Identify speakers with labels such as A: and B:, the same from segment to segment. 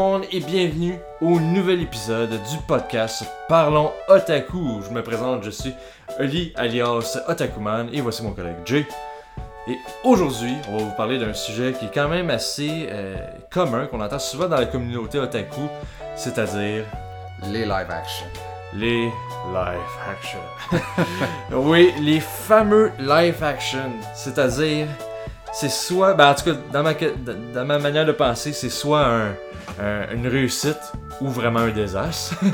A: Monde et bienvenue au nouvel épisode du podcast Parlons Otaku. Je me présente, je suis Oli alias Otakuman et voici mon collègue Jay. Et aujourd'hui, on va vous parler d'un sujet qui est quand même assez euh, commun, qu'on entend souvent dans la communauté otaku, c'est-à-dire
B: Les live action.
A: les live action. oui, les fameux live action, c'est-à-dire c'est soit, ben en tout cas dans ma, dans ma manière de penser, c'est soit un- un- une réussite ou vraiment un désastre.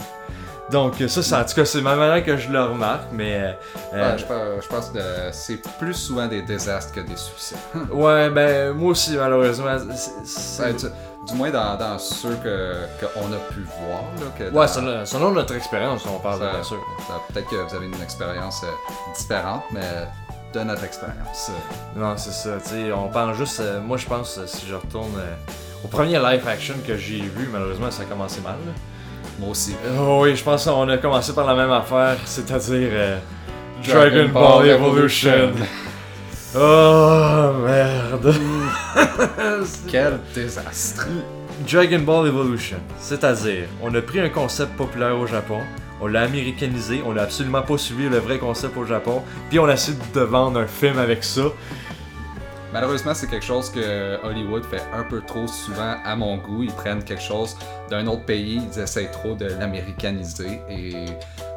A: Donc ça, c'est- en tout cas, c'est ma manière que je le remarque, mais euh, euh,
B: Ouais, je, pense- je pense que c'est plus souvent des désastres que des succès.
A: ouais, ben moi aussi malheureusement, c'est-
B: Ouais, du, du moins dans, dans ceux que qu'on a pu voir. Là, que dans-
A: ouais, selon, selon notre expérience, on parle
B: Ça-
A: bien sûr.
B: ça- Peut-être que vous avez une expérience euh, différente, mais de notre expérience. euh,
A: Non, c'est ça, sais, on pense juste, euh, moi je pense, euh, si je retourne euh, au premier live action que j'ai vu, malheureusement ça a commencé mal. là.
B: moi aussi.
A: Oh oui, je pense qu'on a commencé par la même affaire, c'est-à-dire euh,
B: Dragon
A: Dragon Ball,
B: Ball
A: Evolution.
B: Evolution.
A: Oh merde.
B: Quel désastre.
A: Dragon Ball Evolution, c'est-à-dire, on a pris un concept populaire au Japon, on l'a américanisé, on n'a absolument pas suivi le vrai concept au Japon, puis on a essayé de vendre un film avec ça.
B: Malheureusement, c'est quelque chose que Hollywood fait un peu trop souvent à mon goût. Ils prennent quelque chose d'un autre pays, ils essayent trop de l'américaniser et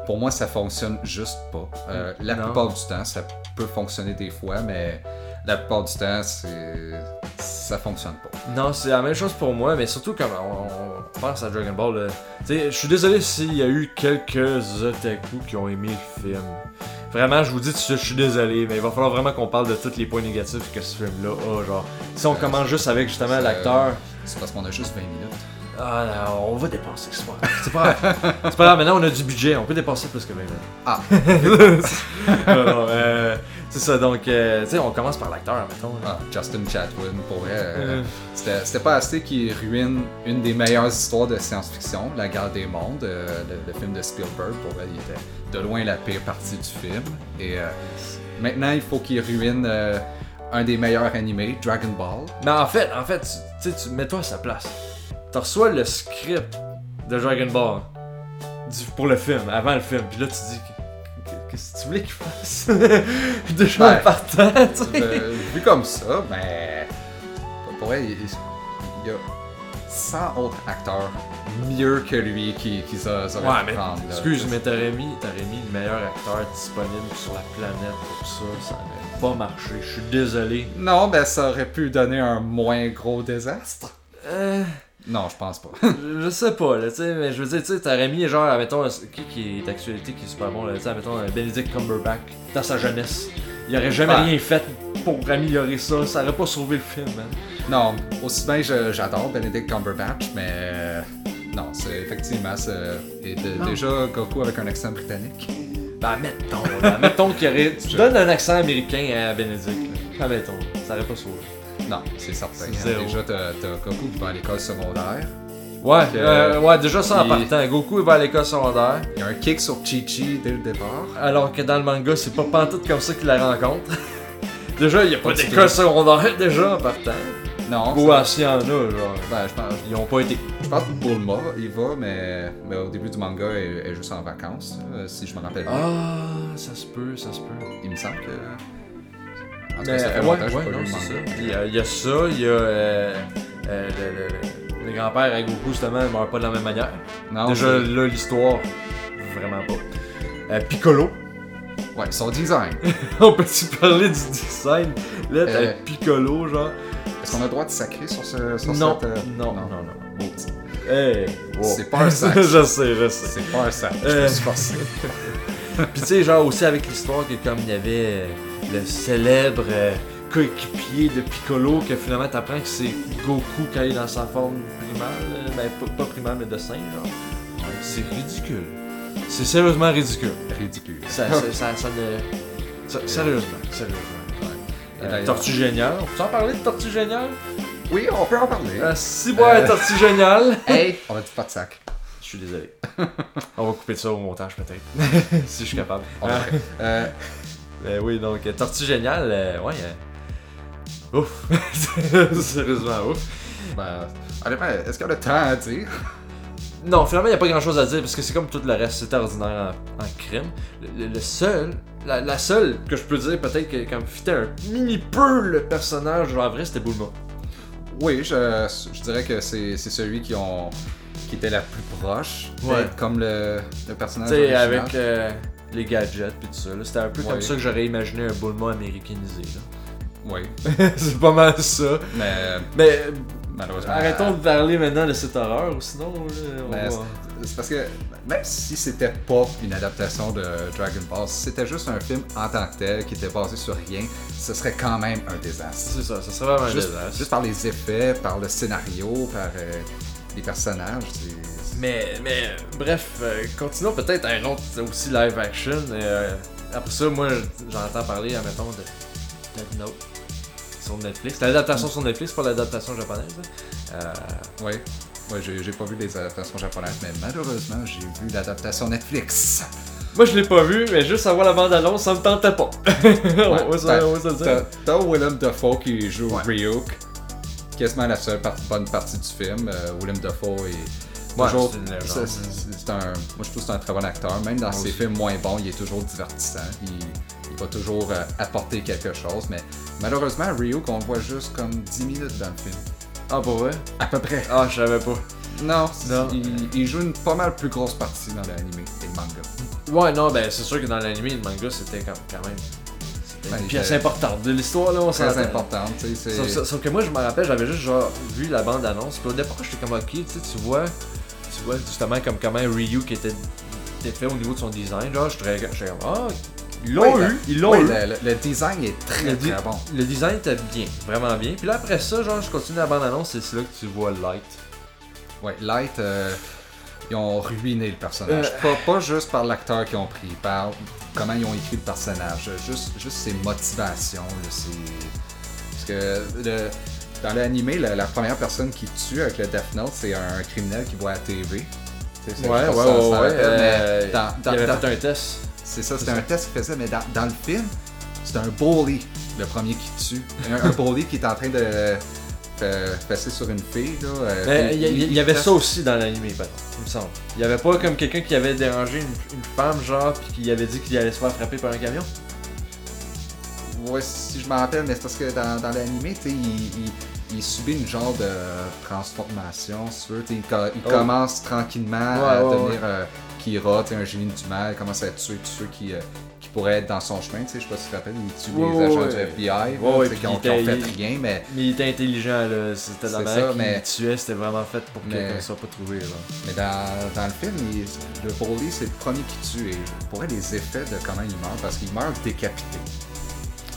B: pour moi, ça fonctionne juste pas. Euh, la
A: Non.
B: plupart du temps, ça peut fonctionner des fois, mais la plupart du temps, c'est ça fonctionne pas.
A: Non, c'est la même chose pour moi, mais surtout quand on, on pense à Dragon Ball. je suis désolé s'il y a eu quelques otaku qui ont aimé le film. Vraiment, je vous dis je suis désolé, mais il va falloir vraiment qu'on parle de tous les points négatifs que ce film-là a. Genre, si on
B: Euh,
A: commence juste avec justement l'acteur.
B: C'est parce qu'on a juste 20 minutes.
A: Ah, non, on va dépasser, c'est pas grave. C'est pas grave. C'est pas grave, maintenant on a du budget, on peut dépasser plus que 20 minutes.
B: Ah.
A: non, non, euh, c'est ça, donc, euh, tu sais, on commence par l'acteur, mettons.
B: Ah, Justin Chatwin, pour vrai, euh,
A: Euh.
B: c'était pas assez qui ruine une des meilleures histoires de science-fiction, La guerre des mondes, euh, le, le film de Spielberg. Pour vrai, il était de loin la pire partie du film. Et euh, maintenant, il faut qu'il ruine un des meilleurs animés, Dragon Ball.
A: Mais en fait, en fait, tu sais, mets-toi à sa place. Tu reçois le script de Dragon Ball du- pour le film, avant le film, puis là tu dis que- qu'est-ce que tu voulais qu'il fasse? Déjà en partant, tu sais.
B: Euh, vu comme ça, ben. Pour vrai, il, il y a 100 autres acteurs mieux que lui qui, qui
A: Ouais, mais
B: prendre.
A: excuse, mais t'aurais mis, t'aurais mis le meilleur acteur disponible sur la planète pour ça, ça aurait pas marché. Je suis désolé.
B: Non, ben ça aurait pu donner un moins gros désastre.
A: Euh,
B: Non, je pense pas.
A: je je sais pas, là, tu sais, mais je veux dire, tu sais, t'aurais mis genre, mettons, qui qui est d'actualité qui est super bon, là, tu sais, mettons, Benedict Cumberbatch dans sa jeunesse. Il aurait jamais
B: Ouais.
A: rien fait pour améliorer ça, ça aurait pas sauvé le film, man.
B: non, aussi bien je- j'adore Benedict Cumberbatch, mais euh, non, c'est effectivement c'est et de-
A: Non.
B: déjà Goku avec un accent britannique.
A: Ben, mettons, là, mettons qu'il y aurait. Tu donnes un accent américain à Benedict, là. Admettons, ça aurait pas sauvé.
B: Non, c'est certain. Hein. Déjà t'as Goku qui va à l'école secondaire.
A: Ouais,
B: Que-
A: euh, ouais, déjà ça en partant. Goku il va à l'école secondaire.
B: Il y a un kick sur Chi-Chi dès le départ.
A: Alors que dans le manga, c'est pas pantoute comme ça qu'il la rencontre. déjà, il y a pas d'école secondaire déjà en partant.
B: Non,
A: Ou s'il y en a, genre.
B: ben, je pense,
A: Ils ont pas été.
B: je pense que Bulma, il va, mais, mais au début du manga, elle elle est juste en vacances, là, si je me rappelle bien.
A: Ah, ça se peut, ça se peut.
B: Il me semble que. En tout cas,
A: Mais,
B: ça fait
A: ouais,
B: longtemps que j'ai
A: ouais,
B: pas
A: non,
B: lu le
A: c'est ça.
B: manga.
A: Il y, a, il y a ça, il y a euh, euh, le, le- le grand-père avec Goku, justement, il meurt pas de la même manière.
B: Non,
A: Déjà,
B: c'est-
A: là, l'histoire, vraiment pas. Euh, Piccolo,
B: Ouais, son design.
A: on peut-tu parler du design? Là, t'as
B: Euh,
A: Piccolo, genre.
B: Est-ce qu'on a le droit de sacrer sur, ce, sur
A: Non,
B: cette. euh,
A: non, non, non, non.
B: Maudit.
A: Hey, wow.
B: C'est pas un sac.
A: je sais, je sais.
B: C'est pas un sac. Je
A: Euh.
B: me suis forcé.
A: Puis tu sais, genre aussi avec l'histoire que comme il y avait euh, le célèbre euh, coéquipier de Piccolo, que finalement t'apprends que c'est Goku quand il est dans sa forme primale, euh, ben pas, pas primale mais de singe, genre. C'est ridicule. C'est sérieusement ridicule.
B: Ridicule.
A: Ça, ça, ça, ça ne- ça- sérieusement, sérieusement. Euh, Tortue Géniale. On peut en parler de Tortue Géniale?
B: Oui, on peut en parler.
A: Euh, si
B: Euh.
A: Tortue Géniale.
B: Hey! On a dit pas de sac.
A: Je suis désolé. On va couper ça au montage peut-être. si je suis capable.
B: On. Euh,
A: oui, donc euh, Tortue Géniale, euh, ouais. euh, Ouf. Sérieusement, ouf.
B: Ben, honnêtement, est-ce qu'il y a le temps à dire?
A: Non, finalement, il n'y a pas grand chose à dire parce que c'est comme tout le reste, c'est ordinaire en, en crime. Le, le- le seul, la, la seule que je peux dire peut-être que quand me fitait un mini peu le personnage, genre en vrai, c'était Bulma.
B: Oui, je, je dirais que c'est c'est celui qui, ont, qui était la plus proche.
A: Ouais.
B: Comme le, le
A: Tu
B: personnage
A: sais,
B: original.
A: avec euh, les gadgets puis tout ça. C'était un peu comme ça que j'aurais imaginé un Bulma américanisé.
B: Oui,
A: c'est pas mal ça.
B: mais
A: Mais
B: malheureusement.
A: arrêtons de parler maintenant de cette horreur, ou sinon,
B: Mais
A: va-
B: c'est- parce que même si c'était pas une adaptation de Dragon Ball, si c'était juste un film en tant que tel qui était basé sur rien, ce serait quand même un désastre.
A: C'est ça, ça serait vraiment un désastre.
B: juste par les effets, par le scénario, par euh, les personnages. c'est-
A: Mais, mais bref, euh, continuons peut-être à un autre aussi live action. euh, après ça, moi, j'entends parler, admettons, de Death Note sur Netflix. L'adaptation sur Netflix, pas l'adaptation japonaise. hein? Euh,
B: Ouais. Ouais, j'ai pas vu les adaptations japonaises, mais malheureusement, j'ai vu l'adaptation Netflix.
A: moi, je l'ai pas vu, mais juste avoir la bande-annonce, ça me tentait pas. le
B: T'as Willem Dafoe qui joue
A: Ouais.
B: Ryuk, quasiment la seule bonne partie du film. Euh, Willem Dafoe est
A: Ouais,
B: toujours.
A: c'est une légende.
B: c'est- c'est- c'est un, moi, je trouve que c'est un très bon acteur. Même dans
A: Moi
B: ses films moins bons, il est toujours divertissant. Il, il va toujours euh, apporter quelque chose. Mais malheureusement, Ryuk, on le voit juste comme 10 minutes dans le film.
A: Ah, pour vrai?
B: À peu près.
A: Ah, je savais pas.
B: Non,
A: Non.
B: Il, il joue une pas mal plus grosse partie dans l'anime et le manga.
A: Ouais, non, ben c'est sûr que dans l'anime, le manga, c'était quand, quand même.
B: Ben,
A: une
B: il
A: pièce
B: était-
A: importante de l'histoire, là, on
B: Très importante, tu sais.
A: Sauf, que moi, je me rappelle, j'avais juste genre vu la bande-annonce. Puis au départ, j'étais comme ok, tu sais, tu vois, tu vois justement comme comment Ryu qui était, était fait au niveau de son design. Genre, j'étais j'étais comme ah, ils l'ont eu, ils l'ont eu.
B: le, design est très
A: Le
B: très bon.
A: Le design était bien, vraiment bien. Puis là, après ça, genre, je continue la bande-annonce, c'est là que tu vois Light.
B: Ouais, Light, euh, ils ont ruiné le personnage.
A: Euh.
B: Pas, pas juste par l'acteur qu'ils ont pris, par comment ils ont écrit le personnage, juste, juste ses motivations. là, c'est- Parce que le- dans l'animé, la, la première personne qui tue avec le Death Note, c'est un criminel qui voit à la TV. C'est-
A: Ouais, ouais,
B: ça-
A: ouais,
B: ça
A: ouais.
B: rappelle, mais
A: euh,
B: dans- dans-
A: il avait
B: dans-
A: fait un test.
B: C'est ça, c'était
A: ça.
B: un test qu'il faisait, mais dans, dans le film, c'est un bully, le premier qui tue. Un, un bully qui est en train de euh, passer sur une fille. Là, euh,
A: Mais il y, il y avait ça aussi dans l'anime, par contre, il me semble. Il y avait pas comme quelqu'un qui avait dérangé une, une femme, genre, puis qui avait dit qu'il allait se faire frapper par un camion?
B: Ouais, si je m'en rappelle, mais c'est parce que dans, dans l'animé, tu sais, il, il- il subit une genre de transformation, si tu veux. Il, co- il
A: Oh.
B: commence tranquillement à
A: Ouais,
B: devenir euh, Kira, un génie du mal, il commence à tuer tous ceux qui, euh, qui pourraient être dans son chemin. Tu sais, je sais pas si tu te rappelles, il tue les agents
A: ouais.
B: du FBI là, qui ont, fait rien, mais,
A: Mais il était intelligent, là. C'était la manière qu'il
B: mais-
A: tuait, c'était vraiment fait pour
B: Mais-
A: ne soit pas trouvé, là.
B: mais dans, dans le film, il- le bully, c'est le premier qui tue. Et pourrais les effets de comment il meurt, parce qu'il meurt décapité.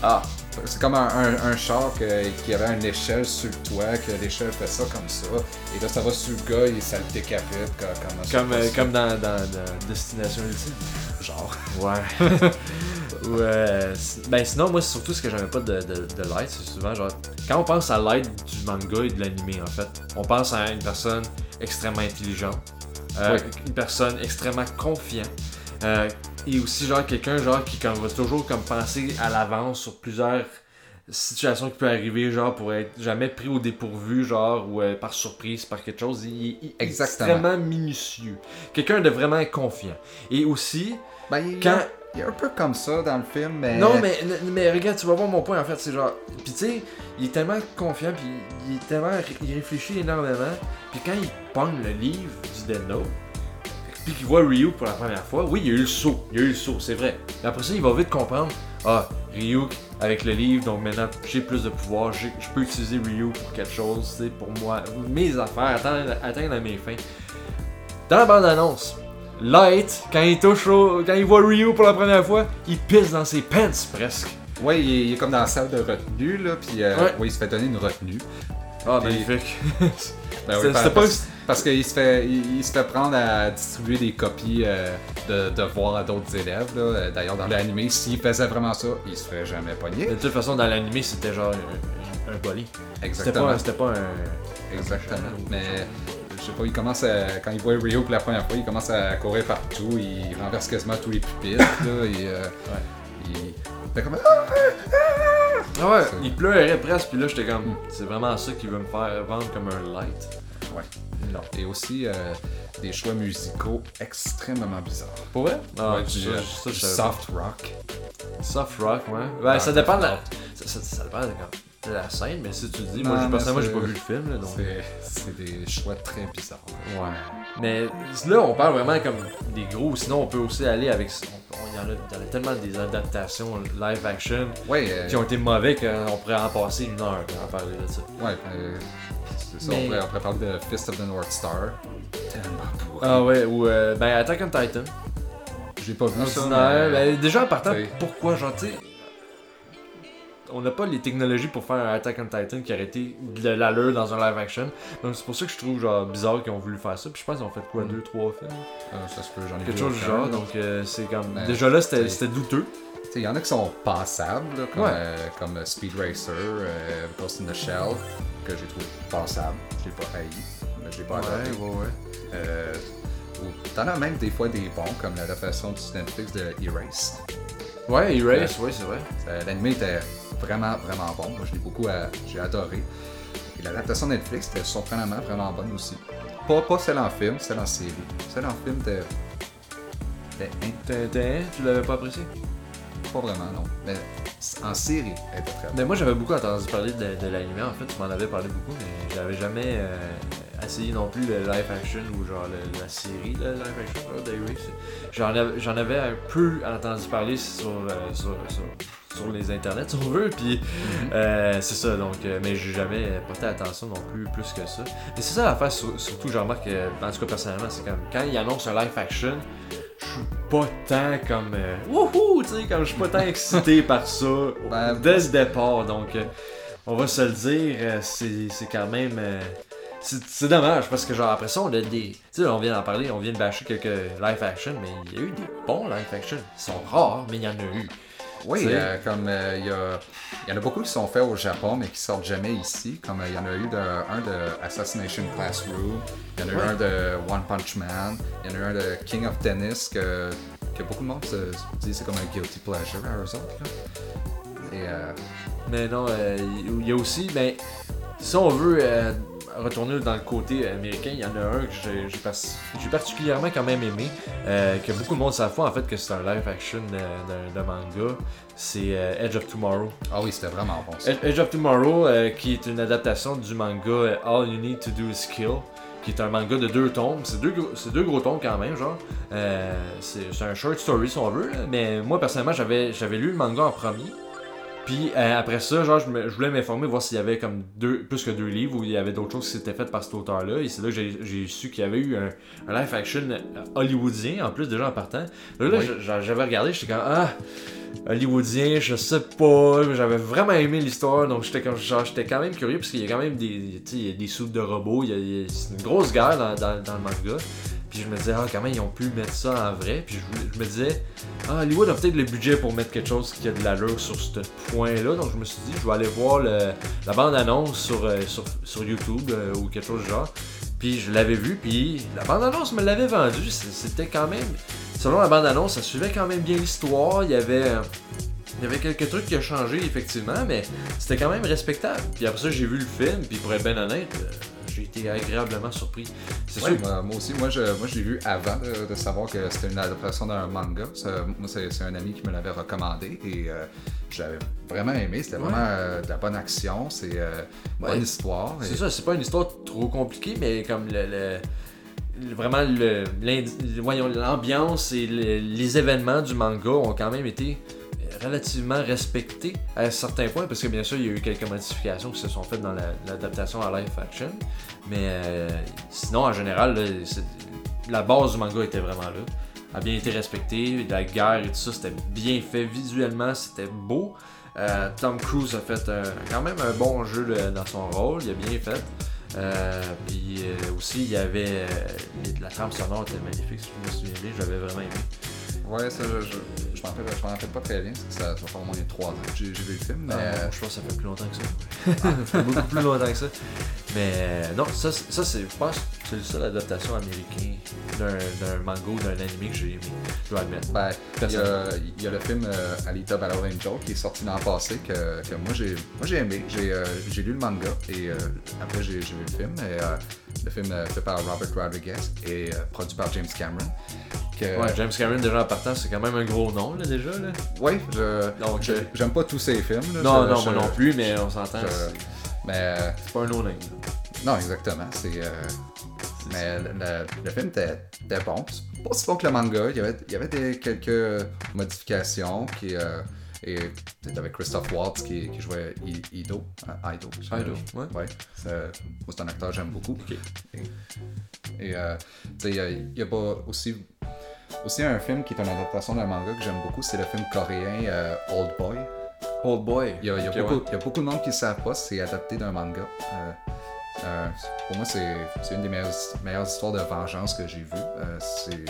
A: Ah!
B: C'est comme un, un, un char que- qui avait une échelle sur le toit, que l'échelle fait ça comme ça, et là ça va sur le gars et ça le décapite comme, comme, ça
A: Comme, euh, comme dans, dans, dans Destination Ultime.
B: genre.
A: Ouais. ouais. c- Ben sinon, moi, c'est surtout ce que j'avais pas de, de, de Light, c'est souvent genre. Quand on pense à Light du manga et de l'animé, en fait, on pense à une personne extrêmement intelligente, euh,
B: Oui.
A: une personne extrêmement confiante, euh, et aussi genre quelqu'un genre qui comme, va toujours comme penser à l'avance sur plusieurs situations qui peuvent arriver, genre pour être jamais pris au dépourvu, genre ou euh, par surprise, par quelque chose. Il est- il est
B: Exactement.
A: extrêmement minutieux. Quelqu'un de vraiment confiant. Et aussi,
B: Ben, il,
A: quand.
B: il est un peu comme ça dans le film, mais.
A: Non, mais, mais regarde, tu vas voir mon point en fait. C'est genre. Puis tu sais, il est tellement confiant, puis il est tellement. Il réfléchit énormément. Puis quand il pogne le livre du Dead Note, puis qu'il voit Ryu pour la première fois, oui, il y a eu le saut. Il y a eu le saut, c'est vrai. Mais après ça, il va vite comprendre. Ah, Ryu avec le livre, donc maintenant j'ai plus de pouvoir, je peux utiliser Ryu pour quelque chose, c'est pour moi, mes affaires, atteindre, atteindre mes fins. Dans la bande-annonce, Light, quand il touche au- quand il voit Ryu pour la première fois, il pisse dans ses pants presque.
B: Ouais, il est, il est comme dans la salle de retenue, là, puis euh,
A: Ouais.
B: ouais, il se fait donner une retenue.
A: Ah, magnifique.
B: Ben oui, parce,
A: pas-
B: parce qu'il se fait, il, il se fait prendre à distribuer des copies euh, de devoirs à d'autres élèves. là. D'ailleurs, dans l'animé, s'il faisait vraiment ça, il se ferait jamais pogner.
A: De toute façon, dans l'animé, c'était genre un, un. C'était
B: Exactement.
A: pas, c'était pas un.
B: Exactement.
A: un-
B: Mais je sais pas, il commence à, quand il voit Rio pour la première fois, il commence à courir partout, il renverse quasiment tous les pupitres. là, et, euh, il fait comme. Ah,
A: ouais,
B: C'est-
A: il pleurait presque, puis là j'étais comme, c'est vraiment ça qui veut me faire vendre comme un light.
B: Ouais.
A: Non.
B: Et aussi euh, des choix musicaux extrêmement bizarres.
A: Pour vrai? Ah,
B: Ouais,
A: ça,
B: du, euh,
A: ça,
B: du soft rock.
A: Soft rock, ouais. Ouais,
B: Ah,
A: ça dépend de la, ça, ça, ça dépend de, de la scène, mais si tu dis,
B: Non,
A: moi, personnellement, j'ai pas vu le film, là, donc.
B: C'est des choix très bizarres.
A: Ouais. Mais là, on parle vraiment comme des gros. Sinon, on peut aussi aller avec. Il y, en a, y en a tellement des adaptations live action
B: Ouais, euh,
A: qui ont été mauvais qu'on pourrait en passer une heure à en parler de ça.
B: ouais euh, ça.
A: Mais-
B: On, pourrait, on pourrait parler de Fist of the North Star. Tellement pourri.
A: Ah ouais, ou euh, ben Attack on Titan.
B: J'ai pas vu ça. Mais-
A: Ben, déjà en partant, pourquoi, genre, tu sais. On n'a pas les technologies pour faire un Attack on Titan qui aurait été de l'allure dans un live action. Donc c'est pour ça que je trouve genre bizarre qu'ils ont voulu faire ça. Puis je pense qu'ils ont fait quoi,
B: Mm.
A: deux, trois films?
B: Euh, ça se peut, j'en ai
A: Quelque chose du genre. Donc euh, c'est comme.
B: Ben,
A: déjà là, c'était douteux.
B: Il y en a qui sont passables, là, comme,
A: Ouais.
B: euh, comme Speed Racer, Ghost in the Shell, que j'ai trouvé passable. Je l'ai pas haï, mais je l'ai pas adoré.
A: ouais, ouais.
B: Euh, T'en as même des fois des bons, comme l'adaptation du Netflix de Erased.
A: Ouais, Erase, ouais, c'est vrai.
B: L'anime était vraiment, vraiment bon. Moi, je l'ai beaucoup euh, j'ai adoré. Et l'adaptation Netflix était surprenamment vraiment bonne aussi. Pas, pas celle en film, celle en série. Celle en film était.
A: Tintin, tu l'avais pas apprécié?
B: Pas vraiment, non. Mais en série, elle était très bonne.
A: Mais moi j'avais beaucoup entendu parler de, de l'anime en fait, tu m'en avais parlé beaucoup, mais j'avais jamais euh, essayé non plus le live action ou genre le- la série de live action. J'en avais, un peu entendu parler sur, euh, sur, sur, sur les internets si on veut, puis euh, c'est ça donc, euh, mais j'ai jamais porté attention non plus plus que ça. Mais c'est ça l'affaire, sur- surtout je remarque, en tout cas personnellement, c'est comme quand ils annoncent un live action, je suis pas tant comme euh, wouhou, tu sais, comme je suis pas tant excité par ça
B: Ben,
A: dès le départ. Donc, euh, on va se le dire, euh, c'est c'est quand même. euh, c'est c'est dommage parce que, genre, après ça, on a des. Tu sais, on vient d'en parler, on vient de bâcher quelques live action, mais il y a eu des bons live action. Ils sont rares, mais il y en a eu.
B: Oui, euh, comme euh, il y, y en a beaucoup qui sont faits au Japon, mais qui sortent jamais ici. Comme euh, il y en a eu de, un de Assassination Classroom, il y en a eu
A: Ouais.
B: un de One Punch Man, il y en a eu un de King of Tennis que, que beaucoup de monde se, se dit c'est comme un guilty pleasure à eux autres. là. Et
A: Mais non, euh, il y a aussi, ben, si on veut retourner dans le côté américain, il y en a un que j'ai j'ai pas- j'ai particulièrement quand même aimé, euh, que beaucoup de monde savent pas en fait que c'est un live action de, de- de manga. C'est euh, Edge of Tomorrow.
B: ah oui, c'était vraiment bon ça.
A: Ed- Edge of Tomorrow, euh, qui est une adaptation du manga euh, All You Need to Do Is Kill, qui est un manga de deux tomes. C'est deux, gros- c'est deux gros tomes quand même, genre. Euh, c'est c'est un short story si on veut, là. mais moi personnellement j'avais j'avais lu le manga en premier. Puis euh, après ça, genre, je, me- je voulais m'informer, voir s'il y avait comme deux, plus que deux livres ou il y avait d'autres choses qui s'étaient faites par cet auteur-là. Et c'est là que j'ai- su qu'il y avait eu un, un live action hollywoodien, en plus déjà en partant. Là, là,
B: Oui.
A: j'a- j'avais regardé, j'étais comme Ah, hollywoodien, je sais pas. J'avais vraiment aimé l'histoire, donc j'étais comme genre, j'étais quand même curieux parce qu'il y a quand même des, tu sais, il y a des soupes de robots, il y a, il y a- c'est une grosse guerre dans, dans- dans le manga. Puis je me disais, ah, comment ils ont pu mettre ça en vrai? Puis je, me disais, ah, Hollywood a peut-être le budget pour mettre quelque chose qui a de l'allure sur ce point-là. Donc je me suis dit, je vais aller voir la bande-annonce sur, euh, sur, sur YouTube euh, ou quelque chose du genre. Puis je l'avais vu, puis la bande-annonce me l'avait vendu. C'était quand même. Selon la bande-annonce, ça suivait quand même bien l'histoire. Il y avait. Il y avait quelques trucs qui ont changé, effectivement, mais c'était quand même respectable. Puis après ça, j'ai vu le film, puis pour être bien honnête, euh, j'ai été agréablement surpris. C'est
B: Ouais,
A: sûr.
B: moi, moi aussi, moi je, moi je l'ai vu avant de, de savoir que c'était une adaptation d'un manga. Moi, c'est un ami qui me l'avait recommandé et euh, je l'avais vraiment aimé. C'était
A: Ouais.
B: vraiment euh, de la bonne action, c'est euh, une
A: Ouais.
B: bonne histoire. et-
A: C'est ça, c'est pas une histoire trop compliquée, mais comme le. le- Vraiment, le- l'indi- voyons, l'ambiance et le- les événements du manga ont quand même été relativement respectés à certains points, parce que bien sûr, il y a eu quelques modifications qui se sont faites dans la- l'adaptation à live action, mais euh, sinon, en général, la base du manga était vraiment là, a bien été respectée, la guerre et tout ça, c'était bien fait visuellement, c'était beau. Euh, Tom Cruise a fait quand même un bon jeu dans son rôle, il a bien fait. Euh, puis euh, aussi, il y avait. la trame sonore était magnifique, si je me souviens bien, j'avais vraiment aimé.
B: Ouais, ça, je, je- je m'en rappelle, pas très bien, parce que ça, ça va faire au moins 3 ans que j'ai vu le film, mais
A: Ah, je pense que ça fait plus longtemps que ça. ça fait beaucoup plus longtemps que ça. Mais euh, non, ça, c'est- ça c'est, je pense que c'est le seul adaptation américain d'un, ou d'un anime que j'ai aimé, je dois admettre.
B: Ben, il y, y a le film euh, Alita Battle Angel qui est sorti l'an passé que, que moi j'ai moi j'ai aimé. J'ai euh, lu le manga et euh, après j'ai vu le film. Et, euh, le film euh, fait par Robert Rodriguez et euh, produit par James Cameron. Que,
A: Ouais, James Cameron déjà en partant, c'est quand même un gros nom là déjà là.
B: ouais, je
A: Donc,
B: je-
A: euh,
B: j'aime pas tous ses films. là.
A: Non,
B: Je-
A: non,
B: je-
A: moi non plus, mais on s'entend, c'est,
B: mais euh,
A: c'est pas un no-name.
B: non, exactement. C'est euh, mais le, le- le film était, était bon. C'est pas si bon que le manga. Il y avait, il y avait des, quelques modifications qui. euh, et avec Christophe Waltz qui, qui jouait Ido. euh, Ido. je-
A: Ido, ouais.
B: Ouais. C'est un acteur que j'aime beaucoup. Et euh, tu sais, il y a- il y, a pas aussi. Aussi un film qui est une adaptation d'un manga que j'aime beaucoup, c'est le film coréen euh, Old Boy.
A: Old Boy.
B: Il y a, il y a
A: Ok,
B: beaucoup,
A: ouais.
B: il y a beaucoup de monde qui ne savent pas, c'est adapté d'un manga. Euh, euh, pour moi, c'est c'est une des meilleures, meilleures histoires de vengeance que j'ai vues. Euh, c'est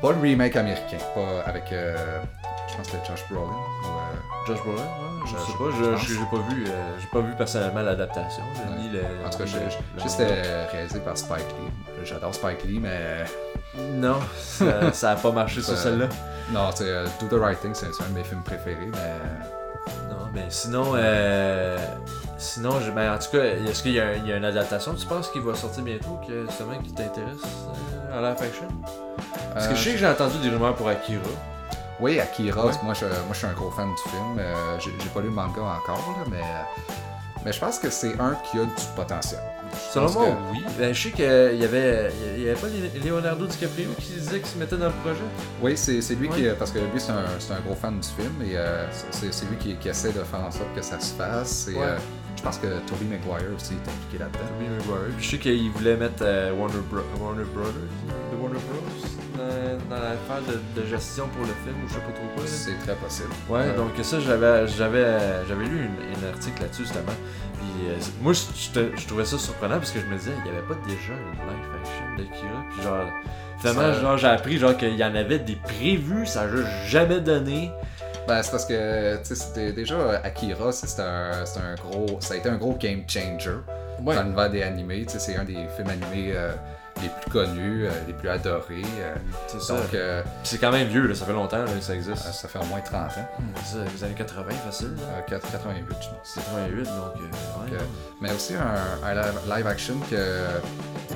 B: pas le remake américain, pas avec. euh, je pense que c'était Josh Brolin. ou, euh,
A: Josh Brolin, ouais, je,
B: Je-
A: sais pas,
B: je
A: j'ai pas vu, euh, j'ai pas vu personnellement l'adaptation,
B: Ouais.
A: ni le.
B: en tout cas, c'était réalisé par Spike Lee. J'adore Spike Lee, mais.
A: Non, ça, ça a pas marché sur celle-là.
B: Non, tu sais, euh, Do the Right Thing, c'est un de mes films préférés, mais.
A: Non, mais sinon, euh, sinon, je- ben, en tout cas, est-ce qu'il y, a un- il y a une adaptation, tu penses, qui va sortir bientôt, que justement qui t'intéresse euh, en live action Parce que
B: Euh,
A: je sais que j'ai entendu des rumeurs pour Akira.
B: Oui, Akira,
A: Ouais.
B: moi, je, moi je suis un gros fan du film. Euh, j'ai pas lu le manga encore, là, mais, mais je pense que c'est un qui a du potentiel.
A: Selon moi,
B: que-
A: oui. Ben, je sais qu'il y avait, il y avait pas Leonardo DiCaprio qui disait qu'il se mettait dans le projet?
B: Oui, c'est lui
A: Ouais.
B: qui. Parce que lui, c'est un, un gros fan du film et euh, c'est lui qui, qui essaie de faire en sorte que ça se fasse. Et,
A: Ouais.
B: euh, je pense que Tobey Maguire aussi est impliqué là-dedans.
A: Tobey Maguire. Puis je sais qu'il voulait mettre euh, Warner, Bro- Warner Brothers, de Warner Bros. Dans, l'affaire de, de gestion pour le film ou je sais pas trop quoi.
B: C'est très possible.
A: Ouais,
B: Euh,
A: donc ça, j'avais, j'avais, j'avais lu une article là-dessus justement. Puis euh, moi, je, trouvais ça surprenant parce que je me disais, il y avait pas déjà une live action d'Akira. Puis genre, finalement,
B: Ça-
A: genre, j'ai appris genre qu'il y en avait des prévus, ça a juste jamais donné.
B: Ben, c'est parce que, tu sais, c'était déjà Akira, c'est un, un gros. Ça a été un gros game changer
A: Ouais.
B: dans l'univers des animés. Tu sais, c'est un des films animés euh, les plus connus, euh, les plus adorés. euh,
A: C'est ça.
B: donc, euh,
A: c'est quand même vieux, là, ça fait longtemps que ça existe.
B: ça fait au moins 30 ans.
A: C'est ça, les années 80, facile. Là.
B: Euh, 4- 88, je pense.
A: C'est 88, donc. euh, ouais,
B: Donc. Mais aussi un, un live, action que,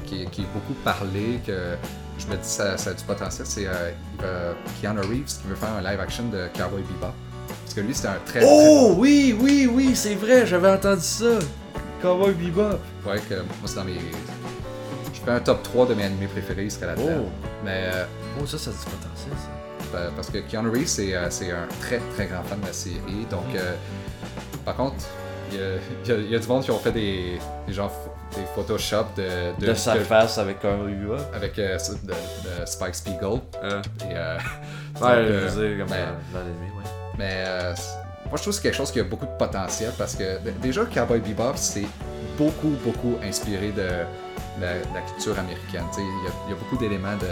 B: qui, qui est beaucoup parlé, que je me dis ça, ça a du potentiel, c'est euh, Keanu Reeves qui veut faire un live action de Cowboy Bebop. Parce que lui, c'était un très.
A: Oh oui, oui, oui, c'est vrai, j'avais entendu ça. Cowboy Bebop.
B: ouais, que moi, c'est dans mes. Je fais un top 3 de mes animés préférés, il serait là-dedans.
A: Oh.
B: Mais euh,
A: Oh, ça, ça a du potentiel, ça.
B: euh, parce que Keanu Reeves, c'est euh, c'est un très très grand fan de la série. Donc, euh, par contre, il y a, y y du monde qui ont fait des, des genre des Photoshop de,
A: De, sa
B: que-
A: face avec Cowboy Bebop.
B: avec euh, de, de Spike Spiegel.
A: Euh,
B: Et, euh,
A: ouais,
B: donc,
A: je
B: euh,
A: veux dire, comme
B: mais-
A: dans, dans l'ennemi, ouais.
B: mais euh, moi, je trouve que c'est quelque chose qui a beaucoup de potentiel parce que déjà, Cowboy Bebop, c'est beaucoup, beaucoup inspiré de, de la, de la culture américaine. Tu sais, Il y, a- il y a beaucoup d'éléments de.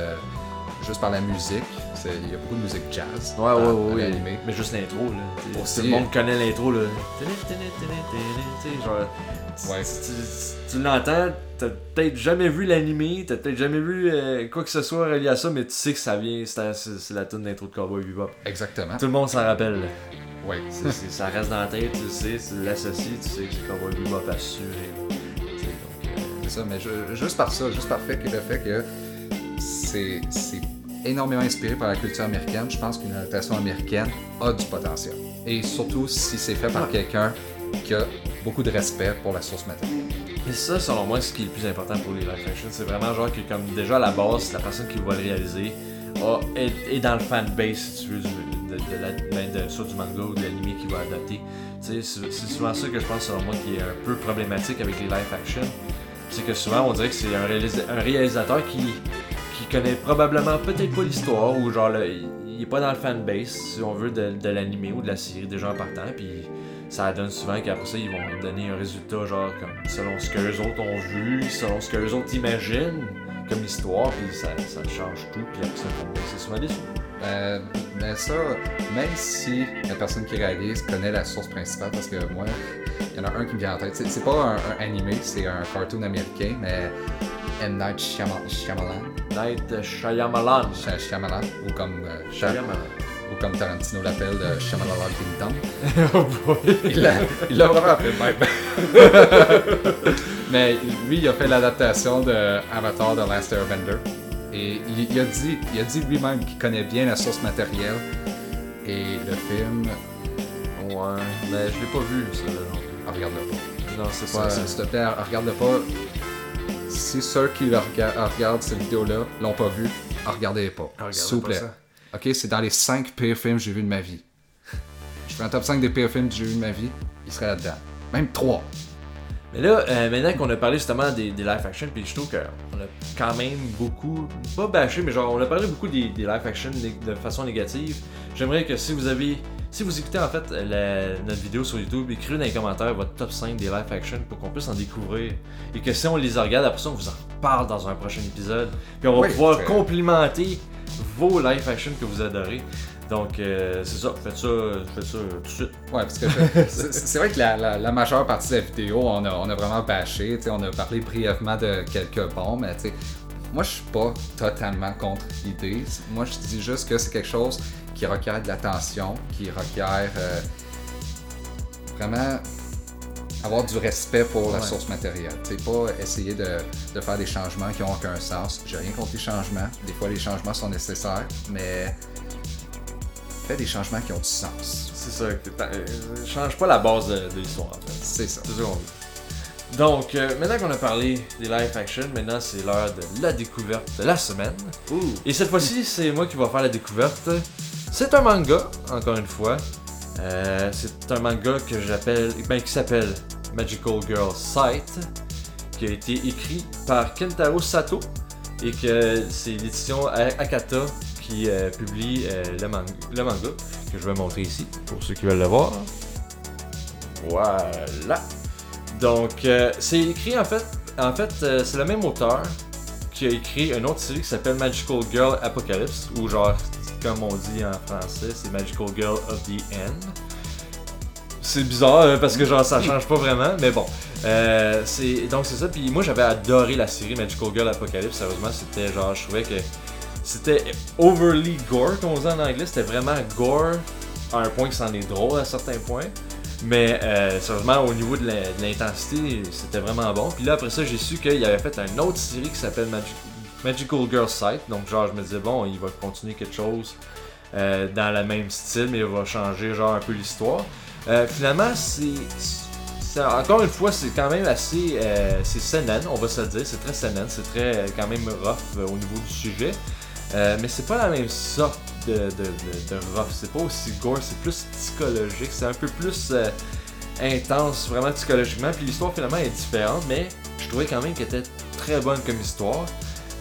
B: Juste par la musique, il y a beaucoup de musique jazz.
A: Ouais, ouais, ouais. Mais juste l'intro, là.
B: Aussi.
A: Tout le monde connaît l'intro, là. Genre. tu-
B: Ouais.
A: Tu, tu- tu l'entends, t'as peut-être jamais vu l'animé, t'as peut-être jamais vu euh, quoi que ce soit relié à ça, mais tu sais que ça vient, c'est la, tune d'intro de Cowboy Bebop.
B: Exactement.
A: Tout le monde s'en rappelle. c'est- ça reste dans la tête, tu le sais, tu l'associes, tu sais que c'est Cowboy Bebop assuré.
B: C'est ça, mais ju- juste par ça, juste par fait que le fait que c'est c'est énormément inspiré par la culture américaine, je pense qu'une adaptation américaine a du potentiel. Et surtout si c'est fait par
A: Ouais.
B: quelqu'un qui a beaucoup de respect pour la source matérielle.
A: Et ça, selon moi, ce qui est le plus important pour les live action, c'est vraiment genre que comme déjà à la base, la personne qui va le réaliser a- est, est dans le fanbase, si tu veux, du, de, de la, ben, de- soit du manga ou de l'anime qu'il va adapter. C'est souvent ça que je pense, selon moi, qui est un peu problématique avec les live action. C'est que souvent, on dirait que c'est un, réalisa- un réalisateur qui, connaît probablement peut-être pas l'histoire ou genre il, est pas dans le fanbase, si on veut, de, de l'anime ou de la série déjà en partant. Puis ça donne souvent qu'après ça, ils vont donner un résultat genre comme selon ce que les autres ont vu, selon ce que les autres imaginent comme histoire, puis ça, ça change tout, puis après ça, c'est souvent déçu.
B: Euh, mais ça, même si la personne qui réalise connaît la source principale, parce que moi, il y en a un qui me vient en tête. C'est, pas un, un animé, c'est un cartoon américain, mais M. Night Shyama- Shyamalan,
A: Night Shyamalan.
B: Shy- Shyamalan, ou comme, euh,
A: Shyamalan.
B: ou comme Tarantino l'appelle, euh, Shyamalan Kingdom.
A: oh boy.
B: Il l'a vraiment appelé de même. Mais lui, il a fait l'adaptation de Avatar The Last Airbender. Et il, il a dit, il a dit lui-même qu'il connaît bien la source matérielle. Et le film,
A: Ouais, mais je l'ai pas vu, ça.
B: ah, regarde-le pas.
A: Non, c'est
B: Ça,
A: pas.
B: S'il te plaît, regarde-le pas. Si ceux qui rega- regardent cette vidéo-là l'ont pas vu, regardez pas.
A: Ah,
B: S'il vous plaît.
A: ça.
B: Ok, c'est dans les 5 pires films que j'ai vus de ma vie. Je fais un top 5 des pires films que j'ai vus de ma vie. Il serait là-dedans. Même 3.
A: Mais là, euh, maintenant qu'on a parlé justement des, des live action, puis je trouve qu'on a quand même beaucoup, pas bâché, mais genre on a parlé beaucoup des, des live action de façon négative. J'aimerais que si vous avez, si vous écoutez en fait la- notre vidéo sur YouTube, écrivez dans les commentaires votre top 5 des live action pour qu'on puisse en découvrir. Et que si on les regarde, après ça on vous en reparle dans un prochain épisode. Puis on va
B: Oui,
A: pouvoir complimenter vos live action que vous adorez. Donc euh, c'est ça, faites ça, faites ça tout de suite.
B: Ouais, parce que c'est c'est vrai que la, la- la majeure partie de la vidéo, on a, on a vraiment bâché, tu sais, on a parlé brièvement de quelques bons, mais tu sais, moi je suis pas totalement contre l'idée. Moi je dis juste que c'est quelque chose qui requiert de l'attention, qui requiert euh, vraiment avoir du respect pour la
A: Ouais.
B: source matérielle. Tu sais, pas essayer de, de faire des changements qui ont aucun sens. J'ai rien contre les changements. Des fois les changements sont nécessaires, mais fais des changements qui ont du sens.
A: C'est ça, euh, change pas la base de, de l'histoire en fait.
B: C'est ça.
A: C'est ça qu'on veut. Donc, euh, maintenant qu'on a parlé des live action, maintenant c'est l'heure de la découverte de la semaine. Et cette fois-ci, c'est moi qui vais faire la découverte. C'est un manga, encore une fois. Euh, c'est un manga que j'appelle, ben, qui s'appelle Magical Girl Sight, qui a été écrit par Kentaro Sato et que c'est l'édition Akata euh, publie euh, le, man- le manga que je vais montrer ici pour ceux qui veulent le voir. Voilà. Donc, euh, c'est écrit en fait, en fait, c'est le même auteur qui a écrit une autre série qui s'appelle Magical Girl Apocalypse, ou genre, comme on dit en français, c'est Magical Girl of the End. C'est bizarre euh, parce que genre ça change pas vraiment, mais bon. C'est donc c'est ça. Puis moi j'avais adoré la série Magical Girl Apocalypse. Sérieusement, c'était genre je trouvais que c'était overly gore, comme on dit en anglais. C'était vraiment gore à un point que c'en est drôle à certains points. Mais euh, sérieusement, au niveau de l'intensité, c'était vraiment bon. Puis là, après ça, j'ai su qu'il avait fait une autre série qui s'appelle Magi- Magical Girl Sight. Donc, genre, je me disais, bon, il va continuer quelque chose euh, dans le même style, mais il va changer, genre, un peu l'histoire. Euh, finalement, c'est. Encore une fois, c'est quand même assez. c'est seinen, on va se le dire. C'est très seinen, c'est très quand même rough au niveau du sujet. Euh, mais c'est pas la même sorte de, de, de, de rough. C'est pas aussi gore, c'est plus psychologique. C'est un peu plus euh, intense, vraiment psychologiquement. Puis l'histoire finalement est différente, mais je trouvais quand même qu'elle était très bonne comme histoire.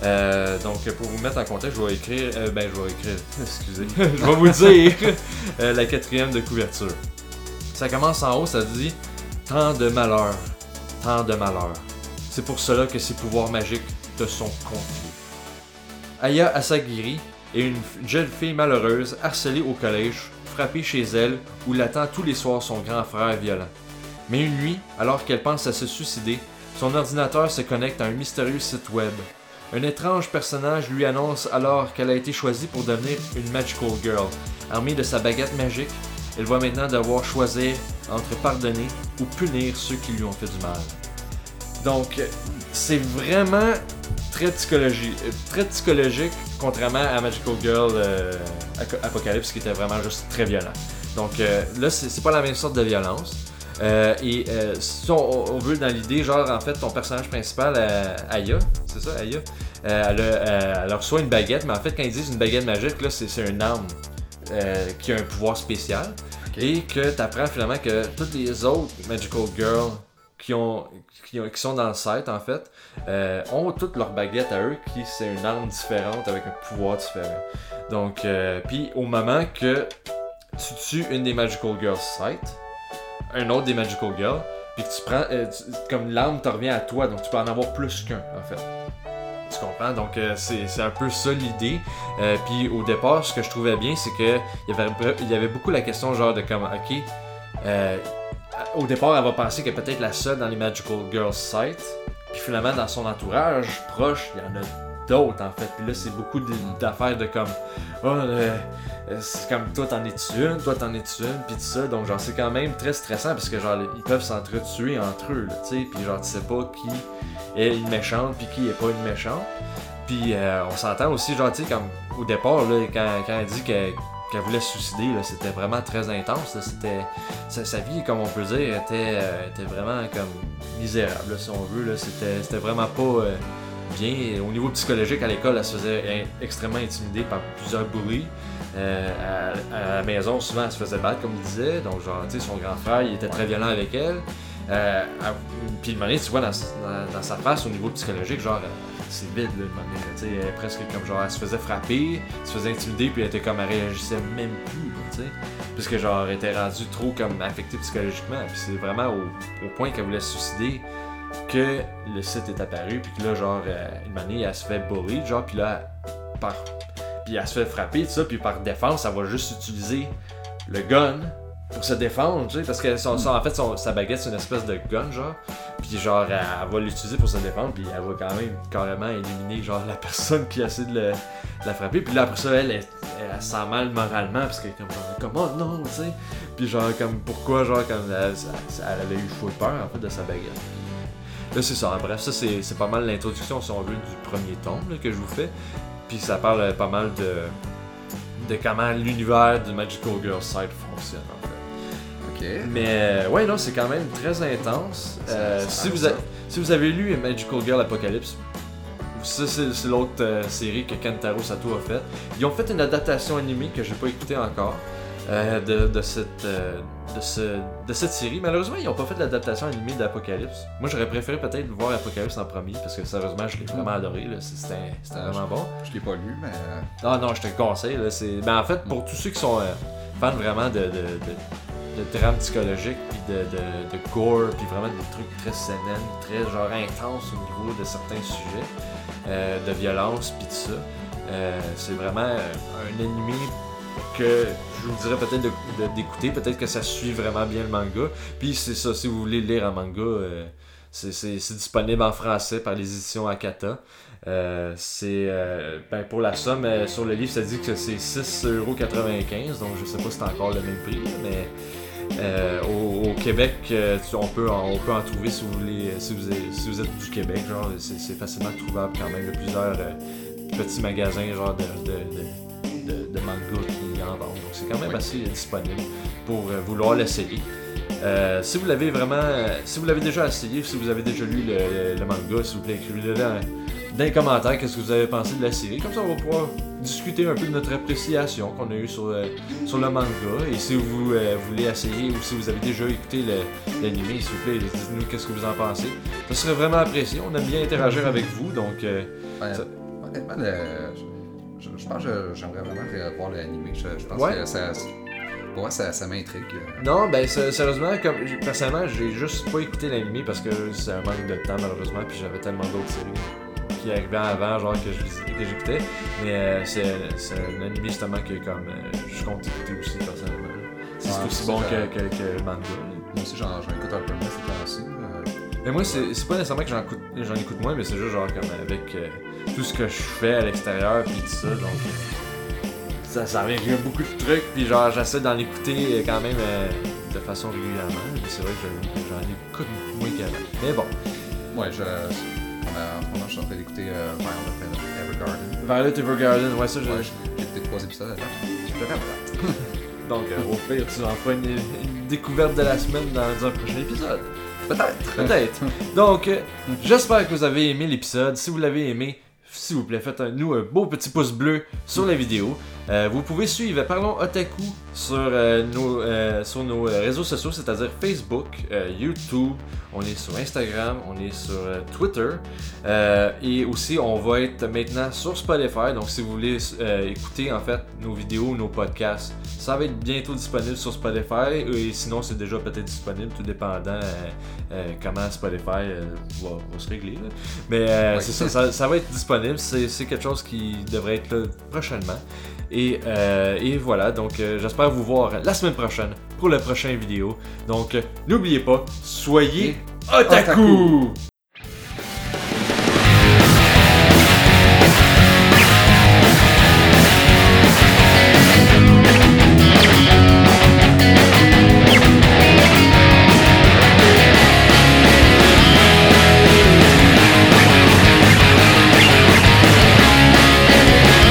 A: Euh, donc pour vous mettre en contexte, je vais écrire, ben je vais écrire, excusez, je vais vous dire la quatrième de couverture. Ça commence en haut, ça dit tant de malheur, tant de malheur. C'est pour cela que ces pouvoirs magiques te sont confiés. Aya Asagiri est une jeune fille malheureuse, harcelée au collège, frappée chez elle, où l'attend tous les soirs son grand frère violent. Mais une nuit, alors qu'elle pense à se suicider, son ordinateur se connecte à un mystérieux site web. Un étrange personnage lui annonce alors qu'elle a été choisie pour devenir une Magical Girl. Armée de sa baguette magique, elle va maintenant devoir choisir entre pardonner ou punir ceux qui lui ont fait du mal. Donc, c'est vraiment très, psychologie, euh, très psychologique, contrairement à Magical Girl euh, Apocalypse, qui était vraiment juste très violent. Donc euh, là, c'est pas la même sorte de violence. Euh, et si on, on veut dans l'idée, genre en fait, ton personnage principal, Aya, c'est ça, Aya, elle, reçoit une baguette, mais en fait, quand ils disent une baguette magique, là, c'est une arme qui a un pouvoir spécial. Et que tu apprends finalement que toutes les autres Magical Girls qui, ont, qui, ont- qui sont dans le site, en fait, euh, ont toutes leurs baguettes à eux, qui c'est une arme différente avec un pouvoir différent. Donc, euh, puis au moment que tu tues une des Magical Girls site, un autre des Magical Girls, puis tu prends, euh, comme l'arme te revient à toi, donc tu peux en avoir plus qu'un, en fait. Tu comprends? Donc, euh, c'est un peu ça l'idée. Euh, puis au départ, ce que je trouvais bien, c'est que il y avait beaucoup la question genre de comme, ok, euh, au départ, elle va penser qu'elle est peut-être la seule dans les Magical Girls site. Puis finalement, dans son entourage proche, il y en a d'autres en fait. Puis là, c'est beaucoup d'affaires de comme, oh, euh, c'est comme toi t'en es-tu une, toi t'en es-tu une, puis tout ça. Donc, genre, c'est quand même très stressant parce que genre, ils peuvent s'entretuer entre eux, tu sais. Puis genre, tu sais pas qui est une méchante, puis qui est pas une méchante. Puis euh, on s'entend aussi, genre, tu sais, comme au départ, là, quand, quand elle dit qu'elle qu'elle voulait se suicider, c'était vraiment très intense. C'était, sa, sa vie, comme on peut dire, était, euh, était vraiment comme misérable, là, si on veut. C'était, vraiment pas euh, bien. Au niveau psychologique, à l'école, elle se faisait extrêmement intimidée par plusieurs bullies. Euh, à, à la maison, souvent, elle se faisait battre, comme il disait. Donc, genre, tu sais, son grand frère, il était très violent avec elle. Euh, puis, une manière, tu vois, dans, dans- dans sa face, au niveau psychologique, genre, c'est vide, là, tu sais, elle presque comme genre, elle se faisait frapper, elle se faisait intimider, puis elle était comme, elle réagissait même plus, tu sais. Genre, elle était rendue trop, comme, affectée psychologiquement. Puis, c'est vraiment au, au point qu'elle voulait se suicider que le site est apparu, puis que là, genre, euh, une manière, elle se fait bully, genre, puis là, par. Puis elle se fait frapper, tout ça, puis par défense, elle va juste utiliser le gun pour se défendre, tu sais, parce que son, son- en fait, son- sa baguette, c'est une espèce de gun, genre. Puis genre, elle, elle va l'utiliser pour se défendre, puis elle va quand même carrément éliminer, genre, la personne qui essaie de, le- de la frapper. Puis là, après ça, elle, elle, elle se sent mal moralement, parce qu'elle est comme, genre, comme, oh non, tu sais. Puis genre, comme, pourquoi, genre, comme, elle, avait eu full peur, en fait, de sa baguette. Là, c'est ça. Bref, ça, c'est c'est pas mal l'introduction, si on veut, du premier tome là, que je vous fais. Puis ça parle euh, pas mal de, de comment l'univers du Magical Girl Side fonctionne, en fait. Mais euh, ouais, non, c'est quand même très intense. Euh,
B: ça
A: si, vous
B: ça.
A: a- si vous avez lu Magical Girl Apocalypse, ça c'est l'autre euh, série que Kentaro Sato a fait. Ils ont fait une adaptation animée que j'ai pas écoutée encore euh, de, de cette, de, ce, de cette série. Malheureusement, ils ont pas fait l'adaptation animée d'Apocalypse. Moi, j'aurais préféré peut-être voir Apocalypse en premier parce que sérieusement, je l'ai vraiment adoré. là. C'était vraiment bon.
B: Je l'ai pas lu, mais.
A: Ah non, je te le conseille. Là. Ben, en fait, pour tous ceux qui sont fans vraiment de, de, drame psychologique, puis de, de, gore, puis vraiment des trucs très sénènes, très genre intenses au niveau de certains sujets, euh, de violence, puis tout ça, euh, c'est vraiment euh, un animé que je vous dirais peut-être d'écouter, peut-être que ça suit vraiment bien le manga. Puis c'est ça, si vous voulez lire un manga, c'est, disponible en français par les éditions Akata. C'est ben pour la somme sur le livre ça dit que c'est 6,95€ donc je sais pas si c'est encore le même prix mais euh, au, au Québec euh, tu- on peut en, on peut en trouver si vous voulez si vous êtes, si vous êtes du Québec genre c'est, c'est facilement trouvable quand même. Il y a plusieurs euh, petits magasins genre de, de, de, de- de manga qui en vendent. Donc c'est quand même assez disponible pour vouloir l'essayer. Euh, si vous l'avez vraiment, si vous l'avez déjà essayé, si vous avez déjà lu le, le manga, s'il vous plaît, écrivez-le dans, dans les commentaires qu'est-ce que vous avez pensé de la série? Comme ça, on va pouvoir discuter un peu de notre appréciation qu'on a eue sur, euh, sur le manga. Et si vous euh, voulez essayer ou si vous avez déjà écouté l'anime, s'il vous plaît, dites-nous qu'est-ce que vous en pensez. Ça serait vraiment apprécié. On aime bien interagir avec vous, donc euh,
B: ouais,
A: Ça-
B: honnêtement, le- je, je- je pense que j'aimerais vraiment voir l'anime. Je, je pense
A: Ouais.
B: que ça. Pour moi, ça, ça m'intrigue.
A: Non, ben sé- sérieusement, comme personnellement, j'ai juste pas écouté l'anime parce que c'est un manque de temps malheureusement, puis j'avais tellement d'autres séries qui arrivaient avant, genre que j'écoutais. Mais euh, c'est un anime justement que comme euh, je compte écouter aussi personnellement. C'est
B: Ouais,
A: aussi bon que, que, que le manga.
B: Moi aussi, j'en écoute un peu moins ces temps-ci.
A: Mais moi, c'est pas nécessairement que j'en écoute, j'en écoute moins, mais c'est juste genre comme avec euh, tout ce que je fais à l'extérieur, puis tout ça, donc ça, ça revient beaucoup de trucs, puis genre j'essaie d'en écouter quand même euh, de façon régulièrement, mais c'est vrai que je- j'en écoute beaucoup moins qu'avant. Mais bon,
B: Ouais, je. A- moment, je suis en train d'écouter euh, Violet Evergarden.
A: Violet Evergarden, ouais, ça, je-
B: Ouais, j'ai écouté trois épisodes à date. Je suis vraiment prête.
A: donc euh, au pire, tu en feras une, une découverte de la semaine dans un prochain épisode.
B: Peut-être.
A: Peut-être. Donc, euh, j'espère que vous avez aimé l'épisode. Si vous l'avez aimé, s'il vous plaît, faites un- nous un beau petit pouce bleu sur la vidéo. Euh, vous pouvez suivre Parlons Otaku sur, euh, nos, euh, sur nos réseaux sociaux, c'est-à-dire Facebook, YouTube, on est sur Instagram, on est sur Twitter. Et aussi, on va être maintenant sur Spotify. Donc, si vous voulez écouter en fait nos vidéos, nos podcasts, ça va être bientôt disponible sur Spotify. Et sinon, c'est déjà peut-être disponible, tout dépendant comment Spotify va, va se régler. là. Mais
B: Oui.
A: c'est ça, ça, ça va être disponible. C'est c'est quelque chose qui devrait être là prochainement. Et, euh, et voilà, donc euh, j'espère vous voir la semaine prochaine pour la prochaine vidéo. Donc, euh, n'oubliez pas, soyez otaku!
B: Otaku!